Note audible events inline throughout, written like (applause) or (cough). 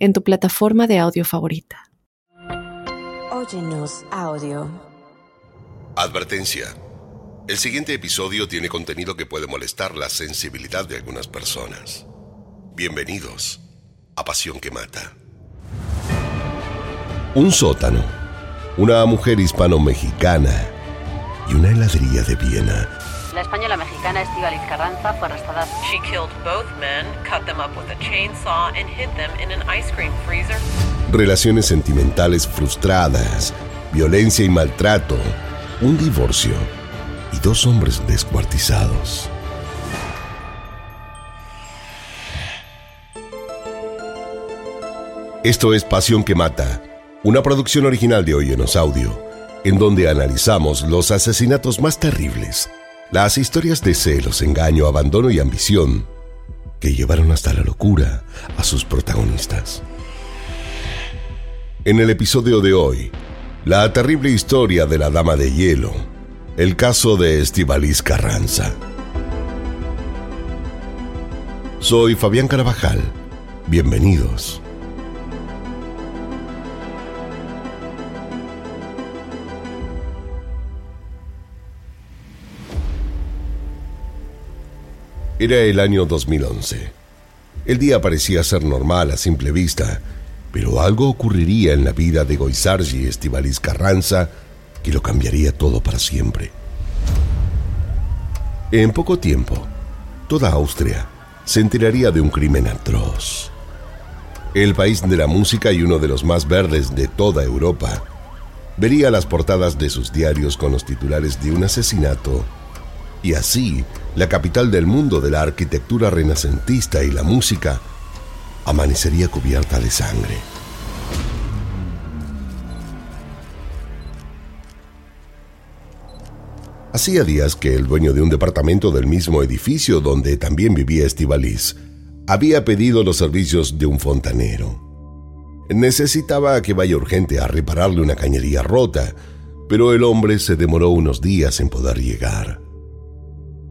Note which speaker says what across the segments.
Speaker 1: en tu plataforma de audio favorita.
Speaker 2: Óyenos audio.
Speaker 3: Advertencia. El siguiente episodio tiene contenido que puede molestar la sensibilidad de algunas personas. Bienvenidos a Pasión que Mata. Un sótano, una mujer hispano-mexicana y una heladería de Viena
Speaker 4: la española mexicana Estivaliz Carranza fue arrestada.
Speaker 5: She killed both men, cut them up with a chainsaw and hid them in an ice cream freezer.
Speaker 3: Relaciones sentimentales frustradas, violencia y maltrato, un divorcio y dos hombres descuartizados. Esto es Pasión que Mata, una producción original de Oyenos Audio, en donde analizamos los asesinatos más terribles las historias de celos, engaño, abandono y ambición que llevaron hasta la locura a sus protagonistas. En el episodio de hoy, la terrible historia de la Dama de Hielo, el caso de Estivalis Carranza. Soy Fabián Carabajal. Bienvenidos. Era el año 2011. El día parecía ser normal a simple vista, pero algo ocurriría en la vida de Goizargi Estivalis Carranza que lo cambiaría todo para siempre. En poco tiempo, toda Austria se enteraría de un crimen atroz. El país de la música y uno de los más verdes de toda Europa vería las portadas de sus diarios con los titulares de un asesinato y así la capital del mundo de la arquitectura renacentista y la música, amanecería cubierta de sangre. Hacía días que el dueño de un departamento del mismo edificio donde también vivía Estivalis había pedido los servicios de un fontanero. Necesitaba que vaya urgente a repararle una cañería rota, pero el hombre se demoró unos días en poder llegar.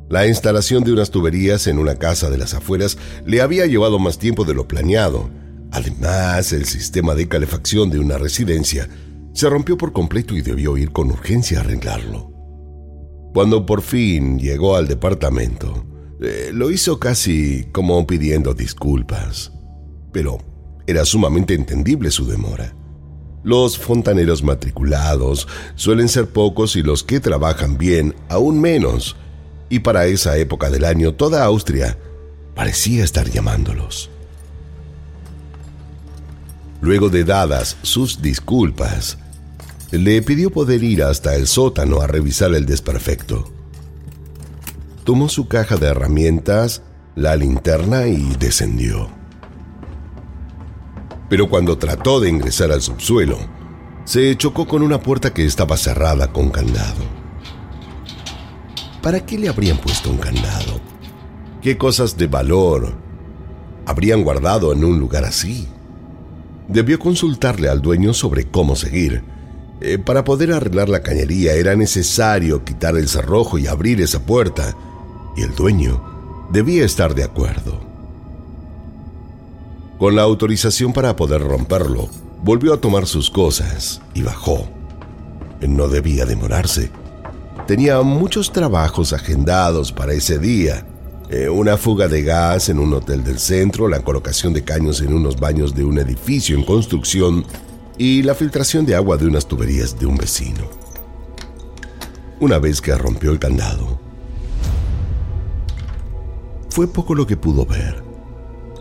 Speaker 3: La instalación de unas tuberías en una casa de las afueras le había llevado más tiempo de lo planeado. Además, el sistema de calefacción de una residencia se rompió por completo y debió ir con urgencia a arreglarlo. Cuando por fin llegó al departamento, eh, lo hizo casi como pidiendo disculpas. Pero era sumamente entendible su demora. Los fontaneros matriculados suelen ser pocos y los que trabajan bien aún menos y para esa época del año toda Austria parecía estar llamándolos. Luego de dadas sus disculpas, le pidió poder ir hasta el sótano a revisar el desperfecto. Tomó su caja de herramientas, la linterna y descendió. Pero cuando trató de ingresar al subsuelo, se chocó con una puerta que estaba cerrada con candado. ¿Para qué le habrían puesto un candado? ¿Qué cosas de valor habrían guardado en un lugar así? Debió consultarle al dueño sobre cómo seguir. Eh, para poder arreglar la cañería era necesario quitar el cerrojo y abrir esa puerta, y el dueño debía estar de acuerdo. Con la autorización para poder romperlo, volvió a tomar sus cosas y bajó. No debía demorarse tenía muchos trabajos agendados para ese día. Eh, una fuga de gas en un hotel del centro, la colocación de caños en unos baños de un edificio en construcción y la filtración de agua de unas tuberías de un vecino. Una vez que rompió el candado, fue poco lo que pudo ver.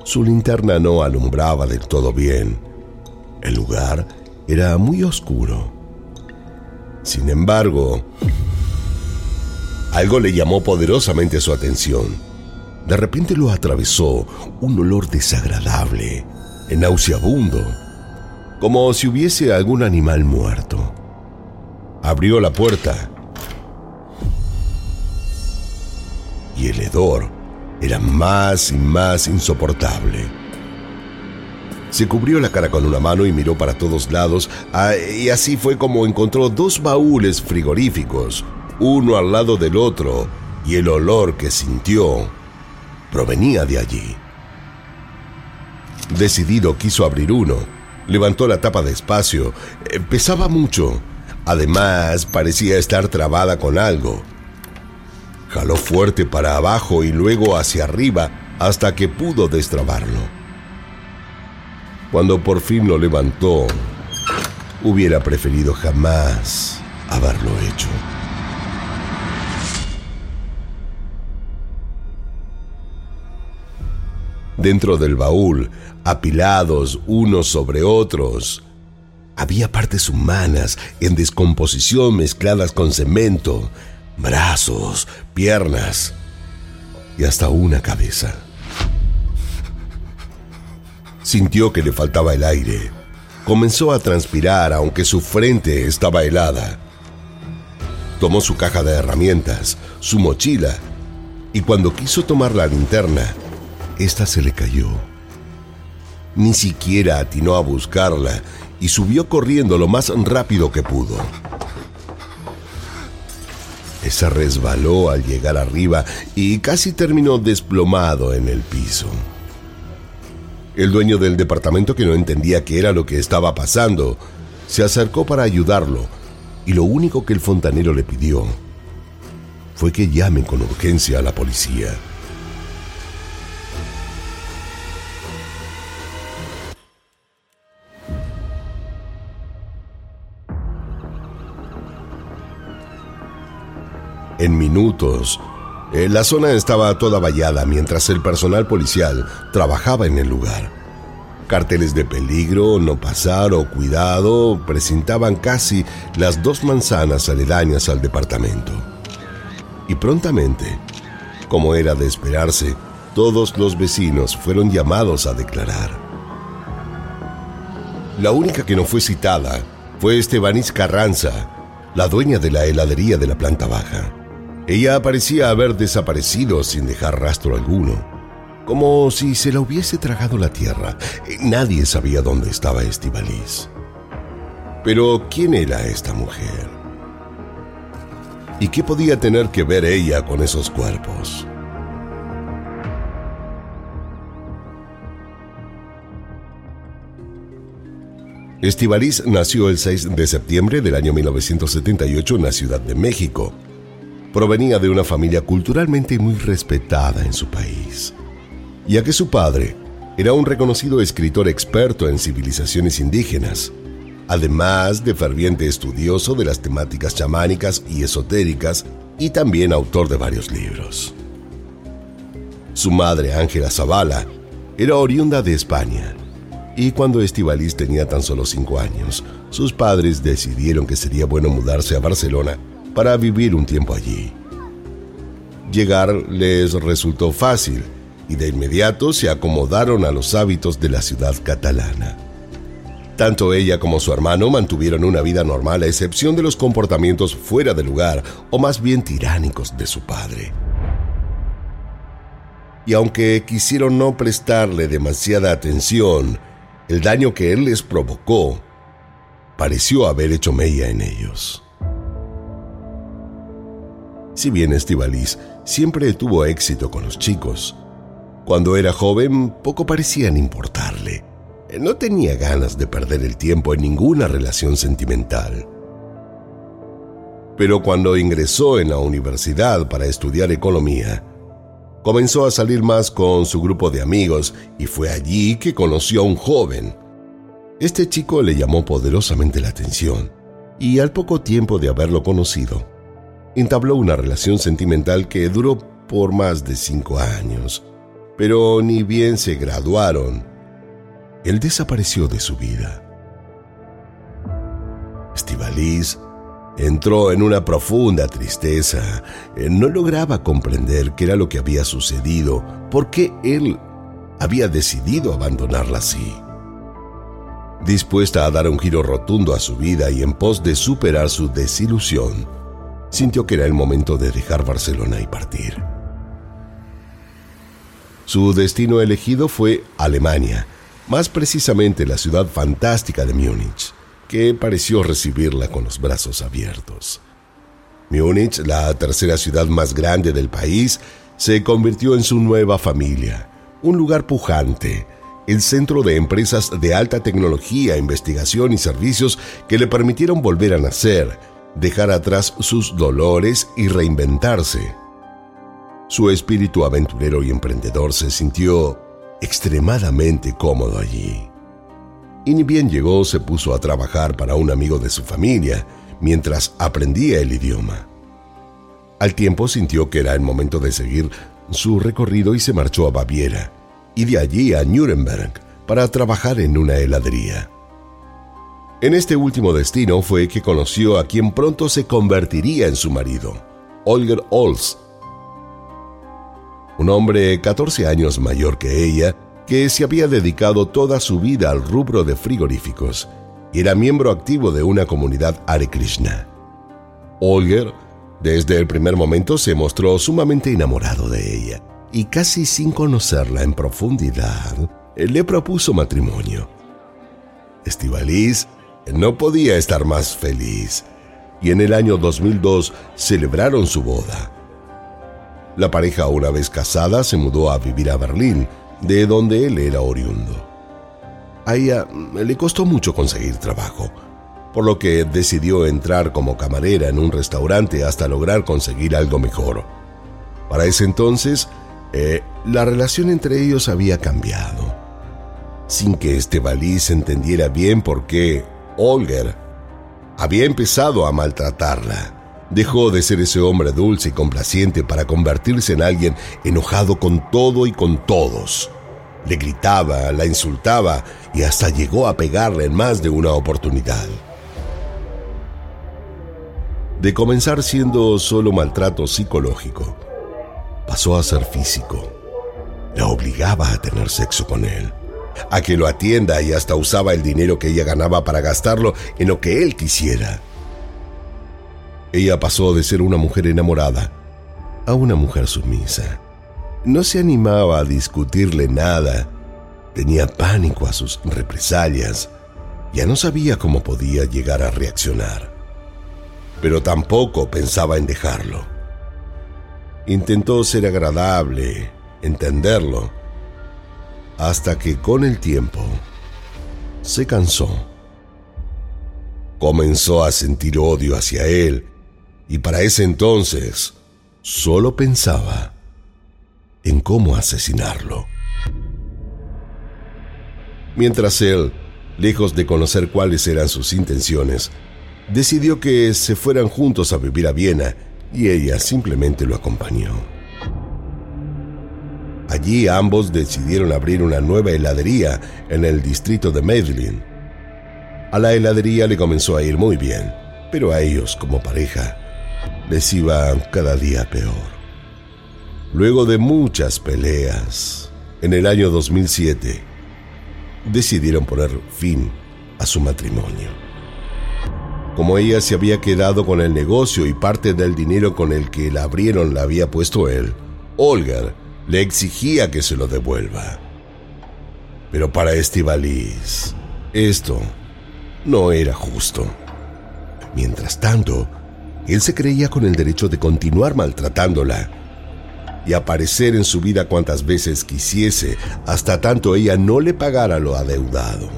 Speaker 3: Su linterna no alumbraba del todo bien. El lugar era muy oscuro. Sin embargo, algo le llamó poderosamente su atención. De repente lo atravesó un olor desagradable, nauseabundo. como si hubiese algún animal muerto. Abrió la puerta y el hedor era más y más insoportable. Se cubrió la cara con una mano y miró para todos lados, ah, y así fue como encontró dos baúles frigoríficos, uno al lado del otro, y el olor que sintió provenía de allí. Decidido quiso abrir uno, levantó la tapa despacio, eh, pesaba mucho, además parecía estar trabada con algo. Jaló fuerte para abajo y luego hacia arriba hasta que pudo destrabarlo. Cuando por fin lo levantó, hubiera preferido jamás haberlo hecho. Dentro del baúl, apilados unos sobre otros, había partes humanas en descomposición mezcladas con cemento, brazos, piernas y hasta una cabeza. Sintió que le faltaba el aire. Comenzó a transpirar aunque su frente estaba helada. Tomó su caja de herramientas, su mochila, y cuando quiso tomar la linterna, esta se le cayó. Ni siquiera atinó a buscarla y subió corriendo lo más rápido que pudo. Se resbaló al llegar arriba y casi terminó desplomado en el piso. El dueño del departamento, que no entendía qué era lo que estaba pasando, se acercó para ayudarlo y lo único que el fontanero le pidió fue que llamen con urgencia a la policía. En minutos, eh, la zona estaba toda vallada mientras el personal policial trabajaba en el lugar. Carteles de peligro, no pasar o cuidado presentaban casi las dos manzanas aledañas al departamento. Y prontamente, como era de esperarse, todos los vecinos fueron llamados a declarar. La única que no fue citada fue Estebanís Carranza, la dueña de la heladería de la planta baja. Ella parecía haber desaparecido sin dejar rastro alguno, como si se la hubiese tragado la tierra. Nadie sabía dónde estaba Estivalis. Pero, ¿quién era esta mujer? ¿Y qué podía tener que ver ella con esos cuerpos? Estivalis nació el 6 de septiembre del año 1978 en la Ciudad de México provenía de una familia culturalmente muy respetada en su país, ya que su padre era un reconocido escritor experto en civilizaciones indígenas, además de ferviente estudioso de las temáticas chamánicas y esotéricas y también autor de varios libros. Su madre, Ángela Zavala, era oriunda de España, y cuando Estivalis tenía tan solo cinco años, sus padres decidieron que sería bueno mudarse a Barcelona para vivir un tiempo allí. Llegar les resultó fácil y de inmediato se acomodaron a los hábitos de la ciudad catalana. Tanto ella como su hermano mantuvieron una vida normal a excepción de los comportamientos fuera de lugar o más bien tiránicos de su padre. Y aunque quisieron no prestarle demasiada atención, el daño que él les provocó pareció haber hecho mella en ellos. Si bien Estivalis siempre tuvo éxito con los chicos, cuando era joven poco parecían importarle. No tenía ganas de perder el tiempo en ninguna relación sentimental. Pero cuando ingresó en la universidad para estudiar economía, comenzó a salir más con su grupo de amigos y fue allí que conoció a un joven. Este chico le llamó poderosamente la atención y al poco tiempo de haberlo conocido, entabló una relación sentimental que duró por más de cinco años, pero ni bien se graduaron, él desapareció de su vida. Estivalis entró en una profunda tristeza. No lograba comprender qué era lo que había sucedido, por qué él había decidido abandonarla así. Dispuesta a dar un giro rotundo a su vida y en pos de superar su desilusión, sintió que era el momento de dejar Barcelona y partir. Su destino elegido fue Alemania, más precisamente la ciudad fantástica de Múnich, que pareció recibirla con los brazos abiertos. Múnich, la tercera ciudad más grande del país, se convirtió en su nueva familia, un lugar pujante, el centro de empresas de alta tecnología, investigación y servicios que le permitieron volver a nacer, dejar atrás sus dolores y reinventarse. Su espíritu aventurero y emprendedor se sintió extremadamente cómodo allí. Y ni bien llegó, se puso a trabajar para un amigo de su familia mientras aprendía el idioma. Al tiempo sintió que era el momento de seguir su recorrido y se marchó a Baviera, y de allí a Nuremberg para trabajar en una heladería. En este último destino fue que conoció a quien pronto se convertiría en su marido, Olger Ols, un hombre 14 años mayor que ella, que se había dedicado toda su vida al rubro de frigoríficos y era miembro activo de una comunidad Hare Krishna. Olger, desde el primer momento, se mostró sumamente enamorado de ella y casi sin conocerla en profundidad, le propuso matrimonio. Estivalis no podía estar más feliz y en el año 2002 celebraron su boda. La pareja, una vez casada, se mudó a vivir a Berlín, de donde él era oriundo. A ella le costó mucho conseguir trabajo, por lo que decidió entrar como camarera en un restaurante hasta lograr conseguir algo mejor. Para ese entonces, eh, la relación entre ellos había cambiado, sin que este Valís entendiera bien por qué Olger había empezado a maltratarla. Dejó de ser ese hombre dulce y complaciente para convertirse en alguien enojado con todo y con todos. Le gritaba, la insultaba y hasta llegó a pegarle en más de una oportunidad. De comenzar siendo solo maltrato psicológico, pasó a ser físico. La obligaba a tener sexo con él, a que lo atienda y hasta usaba el dinero que ella ganaba para gastarlo en lo que él quisiera. Ella pasó de ser una mujer enamorada a una mujer sumisa. No se animaba a discutirle nada. Tenía pánico a sus represalias. Ya no sabía cómo podía llegar a reaccionar. Pero tampoco pensaba en dejarlo. Intentó ser agradable, entenderlo, hasta que con el tiempo se cansó. Comenzó a sentir odio hacia él y para ese entonces solo pensaba en cómo asesinarlo. Mientras él, lejos de conocer cuáles eran sus intenciones, decidió que se fueran juntos a vivir a Viena y ella simplemente lo acompañó. Allí ambos decidieron abrir una nueva heladería en el distrito de Medellín. A la heladería le comenzó a ir muy bien, pero a ellos como pareja les iba cada día peor. Luego de muchas peleas, en el año 2007, decidieron poner fin a su matrimonio. Como ella se había quedado con el negocio y parte del dinero con el que la abrieron la había puesto él, Olga le exigía que se lo devuelva. Pero para Estivalis, esto no era justo. Mientras tanto, él se creía con el derecho de continuar maltratándola y aparecer en su vida cuantas veces quisiese, hasta tanto ella no le pagara lo adeudado.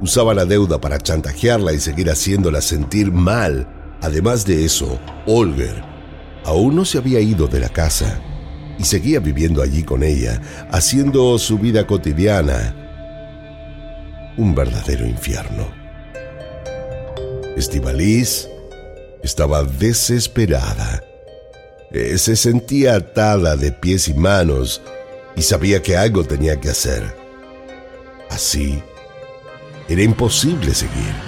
Speaker 3: Usaba la deuda para chantajearla y seguir haciéndola sentir mal. Además de eso, Olger aún no se había ido de la casa y seguía viviendo allí con ella, haciendo su vida cotidiana un verdadero infierno. Estivalis estaba desesperada. Eh, se sentía atada de pies y manos y sabía que algo tenía que hacer. Así, era imposible seguir.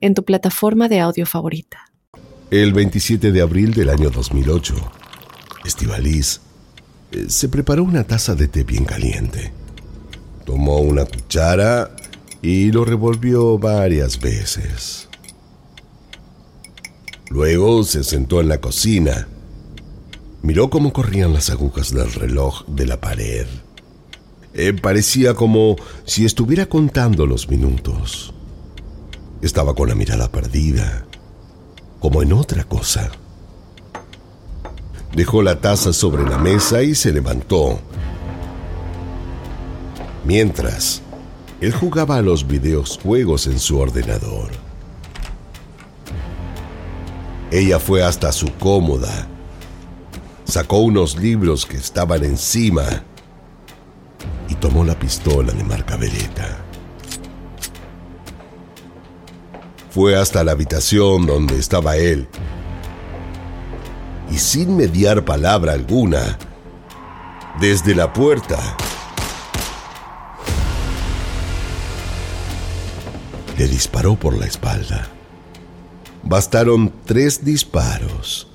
Speaker 1: en tu plataforma de audio favorita.
Speaker 3: El 27 de abril del año 2008, Estivaliz eh, se preparó una taza de té bien caliente. Tomó una cuchara y lo revolvió varias veces. Luego se sentó en la cocina. Miró cómo corrían las agujas del reloj de la pared. Eh, parecía como si estuviera contando los minutos. Estaba con la mirada perdida, como en otra cosa. Dejó la taza sobre la mesa y se levantó. Mientras, él jugaba a los videojuegos en su ordenador. Ella fue hasta su cómoda, sacó unos libros que estaban encima y tomó la pistola de marca Beretta. Fue hasta la habitación donde estaba él y sin mediar palabra alguna, desde la puerta, le disparó por la espalda. Bastaron tres disparos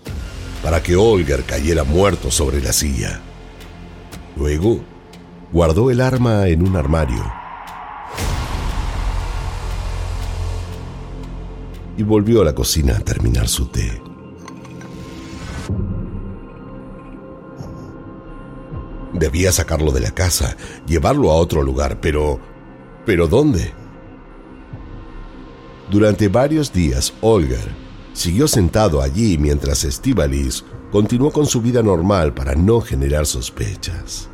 Speaker 3: para que Olger cayera muerto sobre la silla. Luego, guardó el arma en un armario y volvió a la cocina a terminar su té. Debía sacarlo de la casa, llevarlo a otro lugar, pero... ¿Pero dónde? Durante varios días, Olger siguió sentado allí mientras Estivalis continuó con su vida normal para no generar sospechas.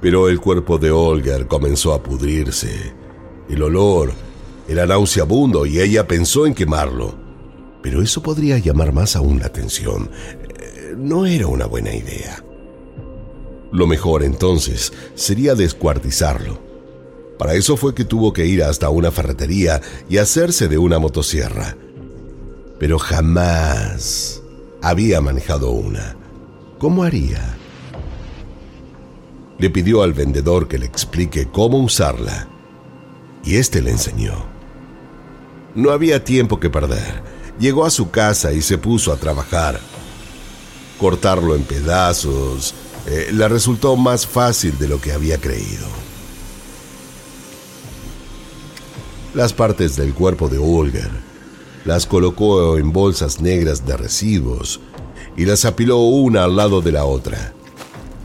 Speaker 3: Pero el cuerpo de Olger comenzó a pudrirse. El olor era nauseabundo y ella pensó en quemarlo. Pero eso podría llamar más aún la atención. Eh, no era una buena idea. Lo mejor entonces sería descuartizarlo. Para eso fue que tuvo que ir hasta una ferretería y hacerse de una motosierra. Pero jamás había manejado una. ¿Cómo haría? Le pidió al vendedor que le explique cómo usarla. Y este le enseñó. No había tiempo que perder. Llegó a su casa y se puso a trabajar. Cortarlo en pedazos, eh, le resultó más fácil de lo que había creído. Las partes del cuerpo de Olger las colocó en bolsas negras de residuos y las apiló una al lado de la otra.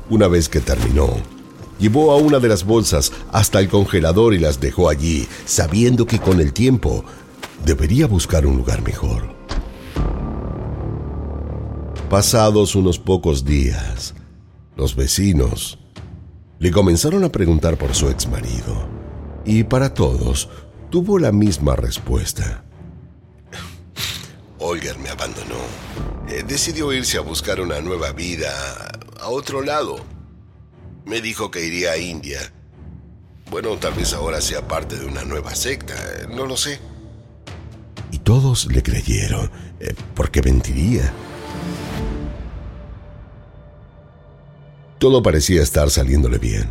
Speaker 3: Una vez que terminó, llevó a una de las bolsas hasta el congelador y las dejó allí, sabiendo que con el tiempo debería buscar un lugar mejor. Pasados unos pocos días, los vecinos le comenzaron a preguntar por su ex marido y para todos tuvo la misma respuesta. (laughs) Olger me abandonó. Eh, decidió irse a buscar una nueva vida a otro lado. Me dijo que iría a India. Bueno, tal vez ahora sea parte de una nueva secta, no lo sé. Y todos le creyeron, eh, porque mentiría. Todo parecía estar saliéndole bien.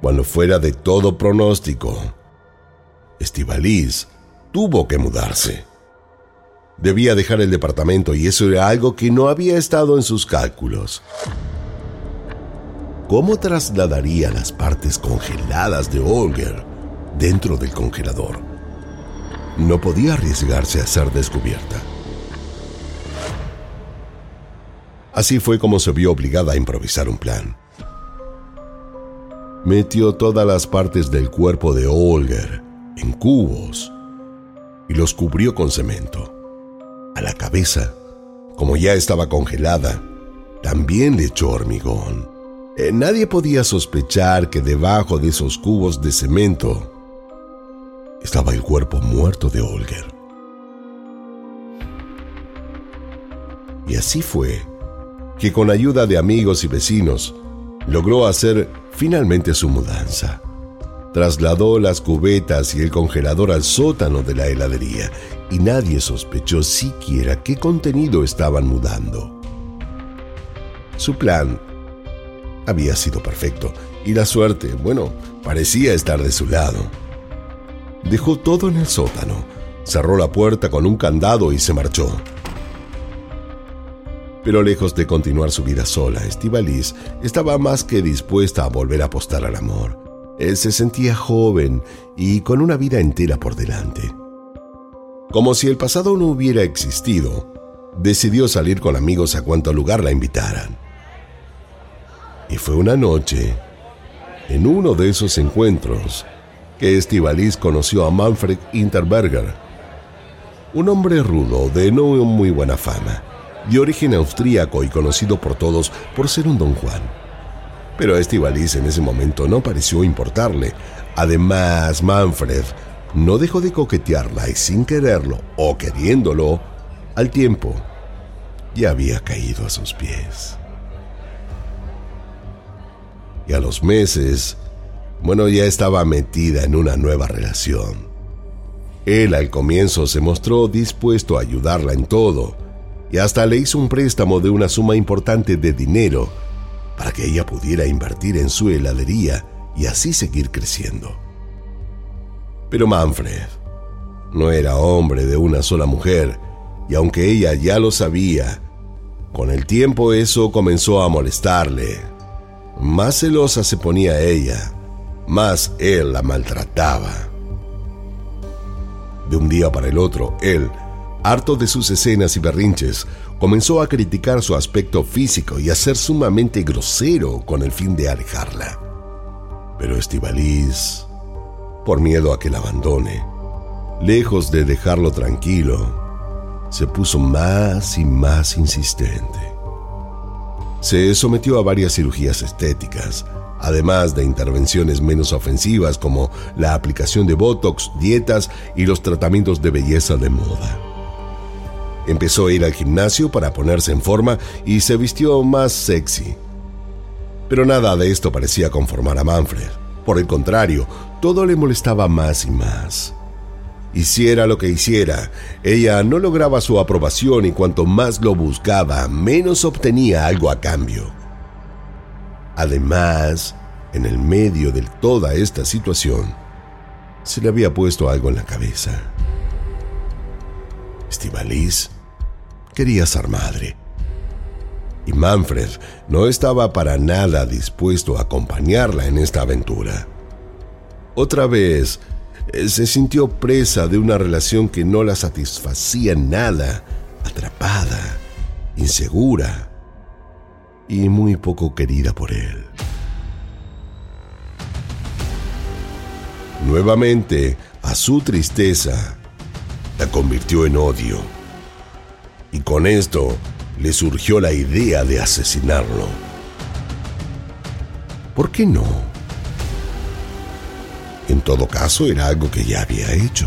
Speaker 3: Cuando fuera de todo pronóstico, Estivaliz tuvo que mudarse. Debía dejar el departamento y eso era algo que no había estado en sus cálculos. ¿Cómo trasladaría las partes congeladas de Olger dentro del congelador? No podía arriesgarse a ser descubierta. Así fue como se vio obligada a improvisar un plan. Metió todas las partes del cuerpo de Olger en cubos y los cubrió con cemento. A la cabeza, como ya estaba congelada, también le echó hormigón. Eh, nadie podía sospechar que debajo de esos cubos de cemento estaba el cuerpo muerto de Olger. Y así fue que con ayuda de amigos y vecinos logró hacer finalmente su mudanza. Trasladó las cubetas y el congelador al sótano de la heladería y nadie sospechó siquiera qué contenido estaban mudando. Su plan había sido perfecto y la suerte, bueno, parecía estar de su lado. Dejó todo en el sótano, cerró la puerta con un candado y se marchó. Pero lejos de continuar su vida sola, Estivalis estaba más que dispuesta a volver a apostar al amor. Él se sentía joven y con una vida entera por delante. Como si el pasado no hubiera existido, decidió salir con amigos a cuanto lugar la invitaran. Y fue una noche, en uno de esos encuentros, que Estivalis conoció a Manfred Interberger, un hombre rudo de no muy buena fama de origen austríaco y conocido por todos por ser un don Juan. Pero a Estivalis en ese momento no pareció importarle. Además, Manfred no dejó de coquetearla y sin quererlo o queriéndolo, al tiempo ya había caído a sus pies. Y a los meses, bueno, ya estaba metida en una nueva relación. Él al comienzo se mostró dispuesto a ayudarla en todo, y hasta le hizo un préstamo de una suma importante de dinero para que ella pudiera invertir en su heladería y así seguir creciendo. Pero Manfred no era hombre de una sola mujer, y aunque ella ya lo sabía, con el tiempo eso comenzó a molestarle. Más celosa se ponía ella, más él la maltrataba. De un día para el otro, él harto de sus escenas y berrinches, comenzó a criticar su aspecto físico y a ser sumamente grosero con el fin de alejarla. Pero Estivalís, por miedo a que la abandone, lejos de dejarlo tranquilo, se puso más y más insistente. Se sometió a varias cirugías estéticas, además de intervenciones menos ofensivas como la aplicación de Botox, dietas y los tratamientos de belleza de moda. Empezó a ir al gimnasio para ponerse en forma y se vistió más sexy. Pero nada de esto parecía conformar a Manfred. Por el contrario, todo le molestaba más y más. Hiciera lo que hiciera, ella no lograba su aprobación y cuanto más lo buscaba, menos obtenía algo a cambio. Además, en el medio de toda esta situación, se le había puesto algo en la cabeza. Estivalis quería ser madre. Y Manfred no estaba para nada dispuesto a acompañarla en esta aventura. Otra vez, eh, se sintió presa de una relación que no la satisfacía nada, atrapada, insegura y muy poco querida por él. Nuevamente, a su tristeza, la convirtió en odio y con esto le surgió la idea de asesinarlo. ¿Por qué no? En todo caso, era algo que ya había hecho.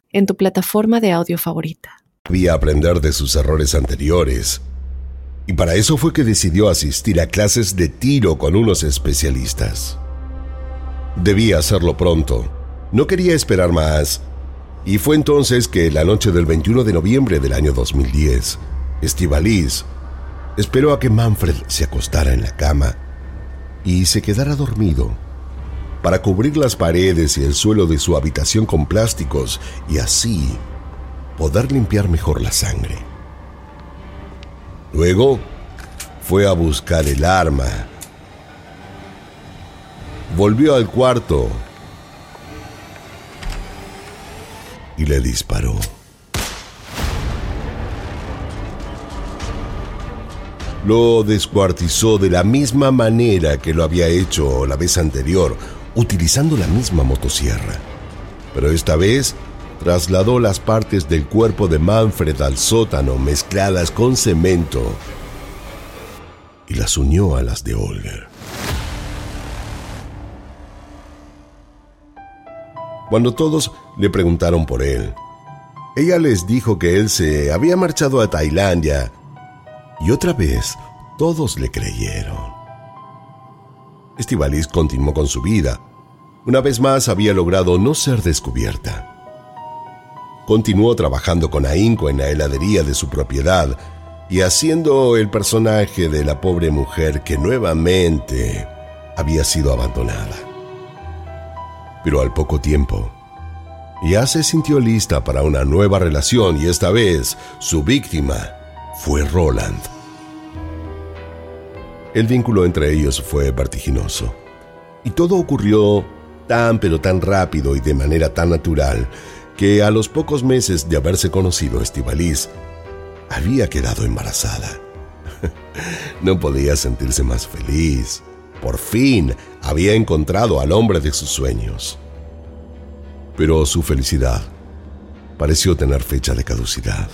Speaker 1: en tu plataforma de audio favorita.
Speaker 3: Debía aprender de sus errores anteriores. Y para eso fue que decidió asistir a clases de tiro con unos especialistas. Debía hacerlo pronto. No quería esperar más. Y fue entonces que la noche del 21 de noviembre del año 2010, Estivalis esperó a que Manfred se acostara en la cama y se quedara dormido para cubrir las paredes y el suelo de su habitación con plásticos y así poder limpiar mejor la sangre. Luego fue a buscar el arma volvió al cuarto y le disparó. Lo descuartizó de la misma manera que lo había hecho la vez anterior, utilizando la misma motosierra. Pero esta vez trasladó las partes del cuerpo de Manfred al sótano mezcladas con cemento y las unió a las de Olger. Cuando todos le preguntaron por él, ella les dijo que él se había marchado a Tailandia y otra vez todos le creyeron. Estivalis continuó con su vida. Una vez más había logrado no ser descubierta. Continuó trabajando con ahínco en la heladería de su propiedad y haciendo el personaje de la pobre mujer que nuevamente había sido abandonada. Pero al poco tiempo, ya se sintió lista para una nueva relación y esta vez su víctima fue Roland. El vínculo entre ellos fue vertiginoso y todo ocurrió tan pero tan rápido y de manera tan natural que a los pocos meses de haberse conocido Estivalis había quedado embarazada. (laughs) no podía sentirse más feliz. Por fin había encontrado al hombre de sus sueños. Pero su felicidad pareció tener fecha de caducidad.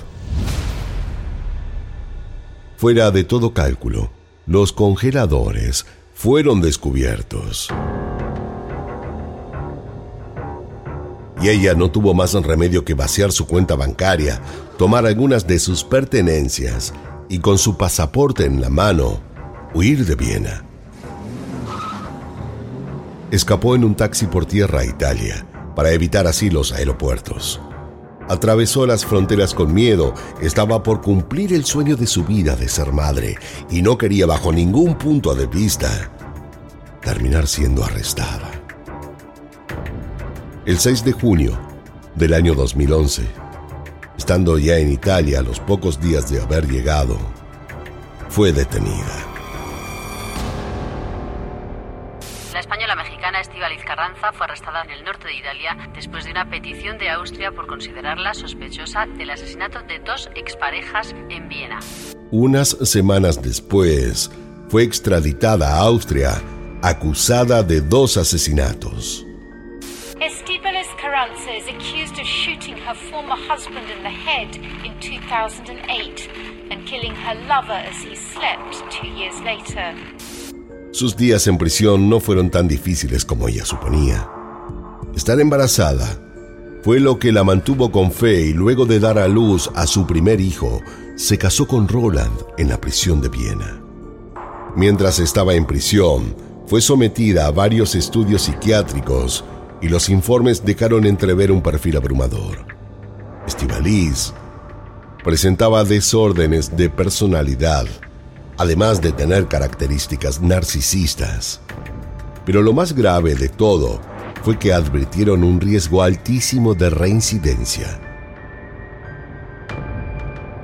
Speaker 3: Fuera de todo cálculo, los congeladores fueron descubiertos. y ella no tuvo más remedio que vaciar su cuenta bancaria, tomar algunas de sus pertenencias y con su pasaporte en la mano, huir de Viena. Escapó en un taxi por tierra a Italia para evitar así los aeropuertos. Atravesó las fronteras con miedo, estaba por cumplir el sueño de su vida de ser madre y no quería bajo ningún punto de vista terminar siendo arrestada el 6 de junio del año 2011, estando ya en Italia a los pocos días de haber llegado, fue detenida.
Speaker 4: Estíbaliz Carranza fue arrestada en el norte de Italia después de una petición de Austria por considerarla sospechosa del asesinato de dos exparejas en Viena.
Speaker 3: Unas semanas después, fue extraditada a Austria acusada de dos asesinatos. Carranza is accused of shooting her former husband in the head in 2008 and killing her lover as he slept two years later. Sus días en prisión no fueron tan difíciles como ella suponía. Estar embarazada fue lo que la mantuvo con fe y luego de dar a luz a su primer hijo, se casó con Roland en la prisión de Viena. Mientras estaba en prisión, fue sometida a varios estudios psiquiátricos y los informes dejaron entrever un perfil abrumador. Estivalis presentaba desórdenes de personalidad, además de tener características narcisistas. Pero lo más grave de todo fue que advirtieron un riesgo altísimo de reincidencia.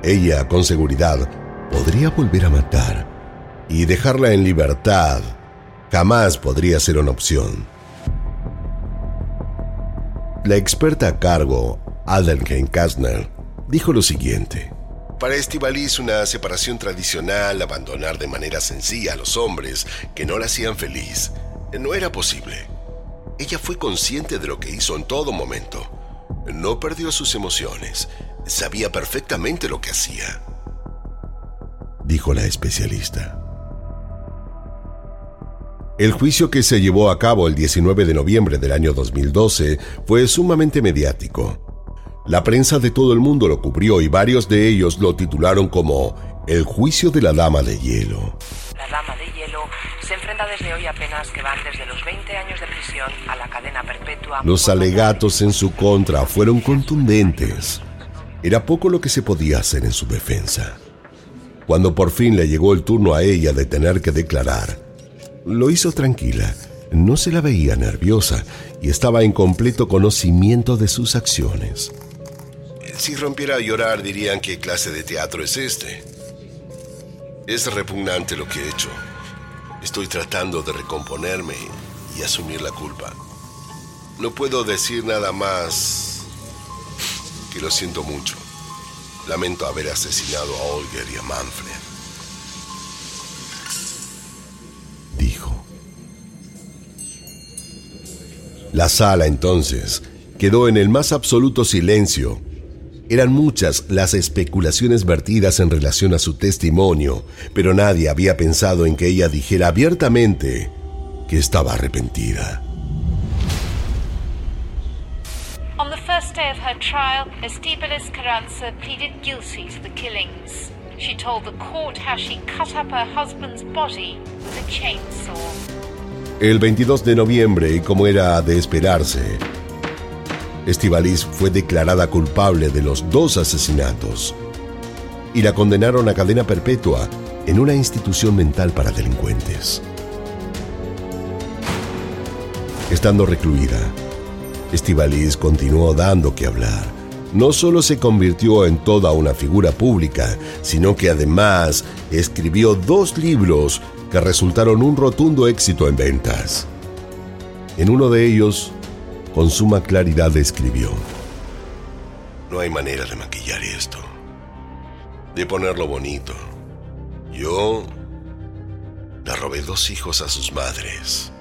Speaker 3: Ella, con seguridad, podría volver a matar y dejarla en libertad jamás podría ser una opción. La experta a cargo, Adelheim Kastner, dijo lo siguiente. Para Estivalis una separación tradicional, abandonar de manera sencilla a los hombres que no la hacían feliz, no era posible. Ella fue consciente de lo que hizo en todo momento. No perdió sus emociones. Sabía perfectamente lo que hacía. Dijo la especialista. El juicio que se llevó a cabo el 19 de noviembre del año 2012 fue sumamente mediático. La prensa de todo el mundo lo cubrió y varios de ellos lo titularon como El juicio de la Dama de Hielo.
Speaker 5: La Dama de Hielo se enfrenta desde hoy apenas que van desde los 20 años de prisión a la cadena perpetua.
Speaker 3: Los alegatos en su contra fueron contundentes. Era poco lo que se podía hacer en su defensa. Cuando por fin le llegó el turno a ella de tener que declarar, lo hizo tranquila, no se la veía nerviosa y estaba en completo conocimiento de sus acciones. Si rompiera a llorar dirían qué clase de teatro es este. Es repugnante lo que he hecho. Estoy tratando de recomponerme y asumir la culpa. No puedo decir nada más que lo siento mucho. Lamento haber asesinado a Olger y a Manfred. Dijo. La sala entonces quedó en el más absoluto silencio. Eran muchas las especulaciones vertidas en relación a su testimonio, pero nadie había pensado en que ella dijera abiertamente que estaba arrepentida.
Speaker 2: On the first day of her trial, Estibalis Carranza pleaded guilty to the killings. She told the court how she cut up her husband's body with a chainsaw.
Speaker 3: El 22 de noviembre, como era de esperarse, Estibalis fue declarada culpable de los dos asesinatos y la condenaron a cadena perpetua en una institución mental para delincuentes. Estando recluida, Estibalis continuó dando que hablar. No solo se convirtió en toda una figura pública, sino que además escribió dos libros que resultaron un rotundo éxito en ventas. En uno de ellos, con suma claridad escribió, No hay manera de maquillar esto, de ponerlo bonito. Yo le robé dos hijos a sus madres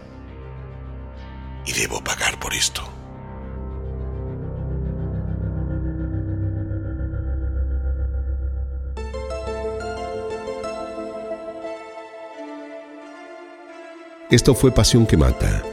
Speaker 3: y debo pagar por esto. Esto fue Pasión que Mata